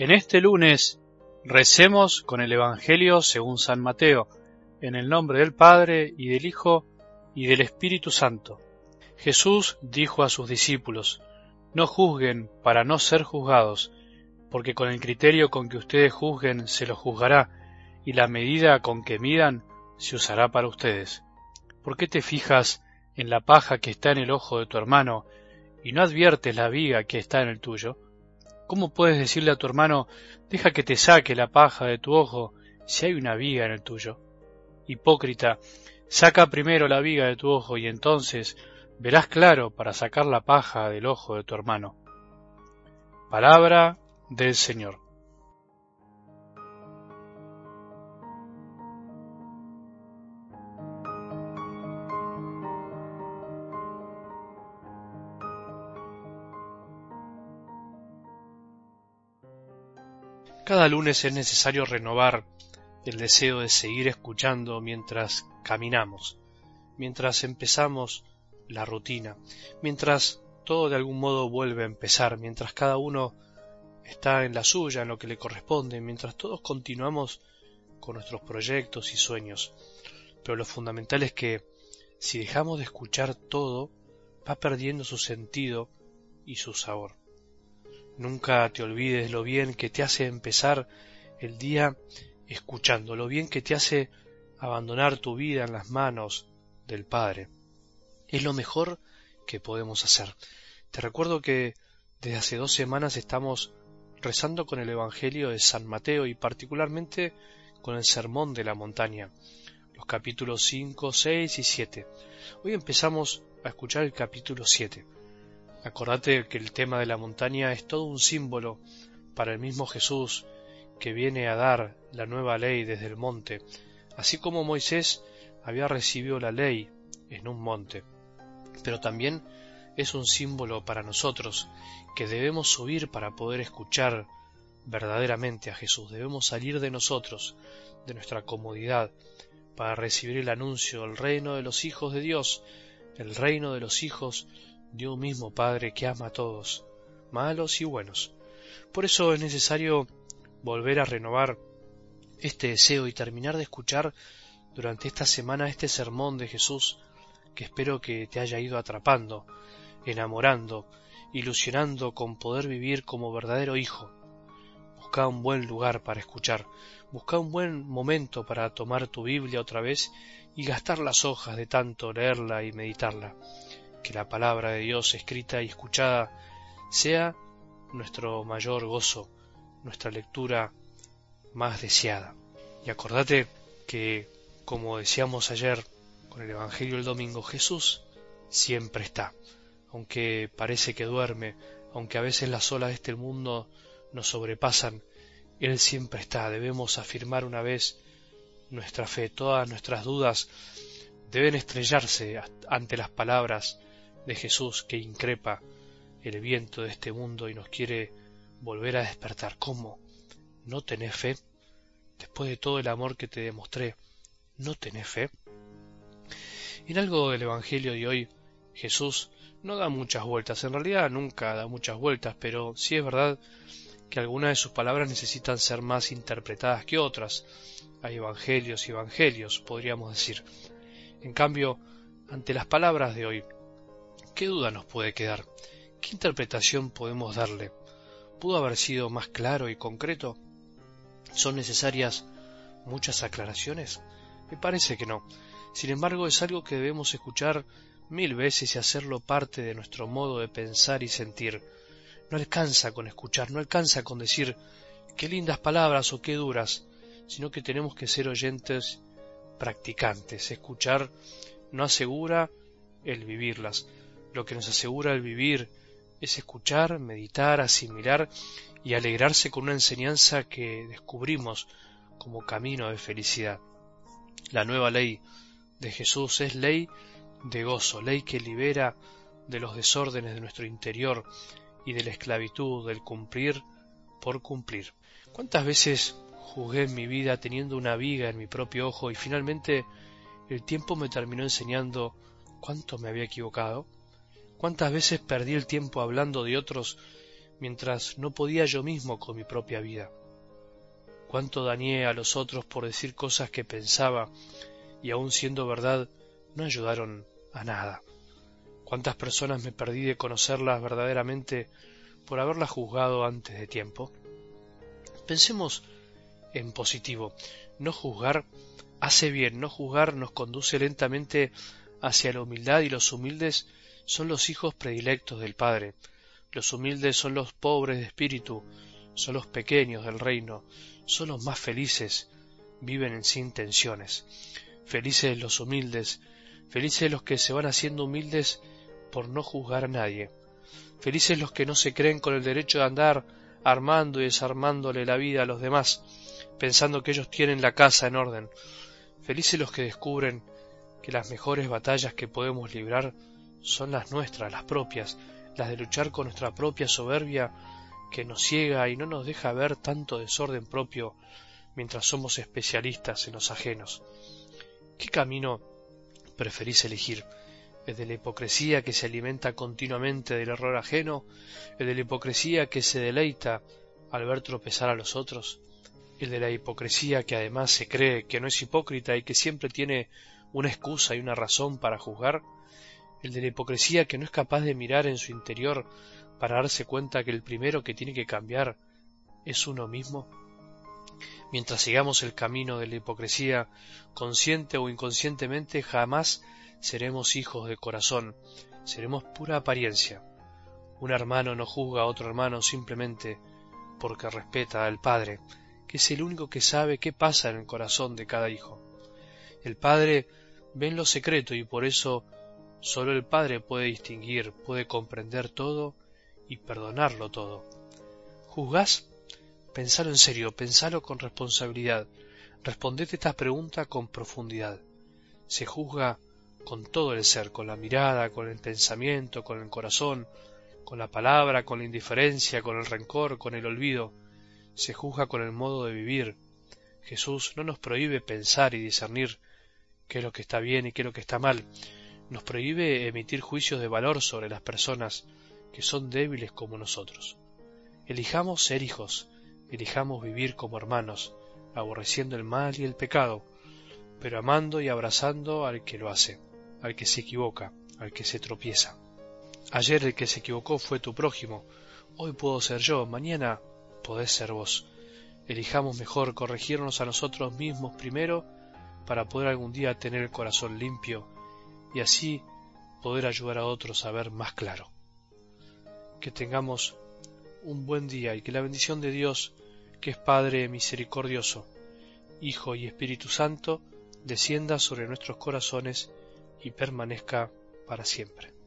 En este lunes recemos con el Evangelio según San Mateo, en el nombre del Padre y del Hijo y del Espíritu Santo. Jesús dijo a sus discípulos, No juzguen para no ser juzgados, porque con el criterio con que ustedes juzguen se los juzgará, y la medida con que midan se usará para ustedes. ¿Por qué te fijas en la paja que está en el ojo de tu hermano y no adviertes la viga que está en el tuyo? ¿Cómo puedes decirle a tu hermano, deja que te saque la paja de tu ojo si hay una viga en el tuyo? Hipócrita, saca primero la viga de tu ojo y entonces verás claro para sacar la paja del ojo de tu hermano. Palabra del Señor. Cada lunes es necesario renovar el deseo de seguir escuchando mientras caminamos, mientras empezamos la rutina, mientras todo de algún modo vuelve a empezar, mientras cada uno está en la suya, en lo que le corresponde, mientras todos continuamos con nuestros proyectos y sueños. Pero lo fundamental es que si dejamos de escuchar todo, va perdiendo su sentido y su sabor. Nunca te olvides lo bien que te hace empezar el día escuchando, lo bien que te hace abandonar tu vida en las manos del Padre. Es lo mejor que podemos hacer. Te recuerdo que desde hace dos semanas estamos rezando con el Evangelio de San Mateo y particularmente con el Sermón de la Montaña, los capítulos 5, 6 y 7. Hoy empezamos a escuchar el capítulo 7. Acordate que el tema de la montaña es todo un símbolo para el mismo Jesús que viene a dar la nueva ley desde el monte, así como Moisés había recibido la ley en un monte. Pero también es un símbolo para nosotros que debemos subir para poder escuchar verdaderamente a Jesús. Debemos salir de nosotros, de nuestra comodidad, para recibir el anuncio del reino de los hijos de Dios, el reino de los hijos un mismo Padre que ama a todos, malos y buenos. Por eso es necesario volver a renovar este deseo y terminar de escuchar durante esta semana este sermón de Jesús que espero que te haya ido atrapando, enamorando, ilusionando con poder vivir como verdadero hijo. Busca un buen lugar para escuchar, busca un buen momento para tomar tu Biblia otra vez y gastar las hojas de tanto leerla y meditarla que la palabra de Dios escrita y escuchada sea nuestro mayor gozo, nuestra lectura más deseada. Y acordate que, como decíamos ayer con el Evangelio del domingo, Jesús siempre está, aunque parece que duerme, aunque a veces las olas de este mundo nos sobrepasan, Él siempre está. Debemos afirmar una vez nuestra fe, todas nuestras dudas deben estrellarse ante las palabras de Jesús que increpa el viento de este mundo y nos quiere volver a despertar. ¿Cómo? ¿No tenés fe? Después de todo el amor que te demostré, ¿no tenés fe? En algo del Evangelio de hoy, Jesús no da muchas vueltas, en realidad nunca da muchas vueltas, pero sí es verdad que algunas de sus palabras necesitan ser más interpretadas que otras. Hay evangelios y evangelios, podríamos decir. En cambio, ante las palabras de hoy, ¿Qué duda nos puede quedar? ¿Qué interpretación podemos darle? ¿Pudo haber sido más claro y concreto? ¿Son necesarias muchas aclaraciones? Me parece que no. Sin embargo, es algo que debemos escuchar mil veces y hacerlo parte de nuestro modo de pensar y sentir. No alcanza con escuchar, no alcanza con decir qué lindas palabras o qué duras, sino que tenemos que ser oyentes practicantes. Escuchar no asegura el vivirlas. Lo que nos asegura el vivir es escuchar, meditar, asimilar y alegrarse con una enseñanza que descubrimos como camino de felicidad. La nueva ley de Jesús es ley de gozo, ley que libera de los desórdenes de nuestro interior y de la esclavitud del cumplir por cumplir. ¿Cuántas veces jugué en mi vida teniendo una viga en mi propio ojo y finalmente el tiempo me terminó enseñando cuánto me había equivocado? ¿Cuántas veces perdí el tiempo hablando de otros mientras no podía yo mismo con mi propia vida. Cuánto dañé a los otros por decir cosas que pensaba y aun siendo verdad no ayudaron a nada. Cuántas personas me perdí de conocerlas verdaderamente por haberlas juzgado antes de tiempo. Pensemos en positivo. No juzgar hace bien, no juzgar nos conduce lentamente hacia la humildad y los humildes son los hijos predilectos del Padre. Los humildes son los pobres de espíritu, son los pequeños del reino, son los más felices, viven sin tensiones. Felices los humildes, felices los que se van haciendo humildes por no juzgar a nadie. Felices los que no se creen con el derecho de andar armando y desarmándole la vida a los demás, pensando que ellos tienen la casa en orden. Felices los que descubren que las mejores batallas que podemos librar son las nuestras, las propias, las de luchar con nuestra propia soberbia que nos ciega y no nos deja ver tanto desorden propio mientras somos especialistas en los ajenos. ¿Qué camino preferís elegir? ¿El de la hipocresía que se alimenta continuamente del error ajeno? ¿El de la hipocresía que se deleita al ver tropezar a los otros? ¿El de la hipocresía que además se cree que no es hipócrita y que siempre tiene una excusa y una razón para juzgar? El de la hipocresía que no es capaz de mirar en su interior para darse cuenta que el primero que tiene que cambiar es uno mismo? Mientras sigamos el camino de la hipocresía, consciente o inconscientemente, jamás seremos hijos de corazón, seremos pura apariencia. Un hermano no juzga a otro hermano simplemente porque respeta al Padre, que es el único que sabe qué pasa en el corazón de cada hijo. El Padre ve en lo secreto y por eso Solo el Padre puede distinguir, puede comprender todo y perdonarlo todo. ¿Juzgás? Pensalo en serio, pensalo con responsabilidad. Respondete esta pregunta con profundidad. Se juzga con todo el ser, con la mirada, con el pensamiento, con el corazón, con la palabra, con la indiferencia, con el rencor, con el olvido. Se juzga con el modo de vivir. Jesús no nos prohíbe pensar y discernir qué es lo que está bien y qué es lo que está mal nos prohíbe emitir juicios de valor sobre las personas que son débiles como nosotros. Elijamos ser hijos, elijamos vivir como hermanos, aborreciendo el mal y el pecado, pero amando y abrazando al que lo hace, al que se equivoca, al que se tropieza. Ayer el que se equivocó fue tu prójimo, hoy puedo ser yo, mañana podés ser vos. Elijamos mejor corregirnos a nosotros mismos primero para poder algún día tener el corazón limpio y así poder ayudar a otros a ver más claro. Que tengamos un buen día y que la bendición de Dios, que es Padre misericordioso, Hijo y Espíritu Santo, descienda sobre nuestros corazones y permanezca para siempre.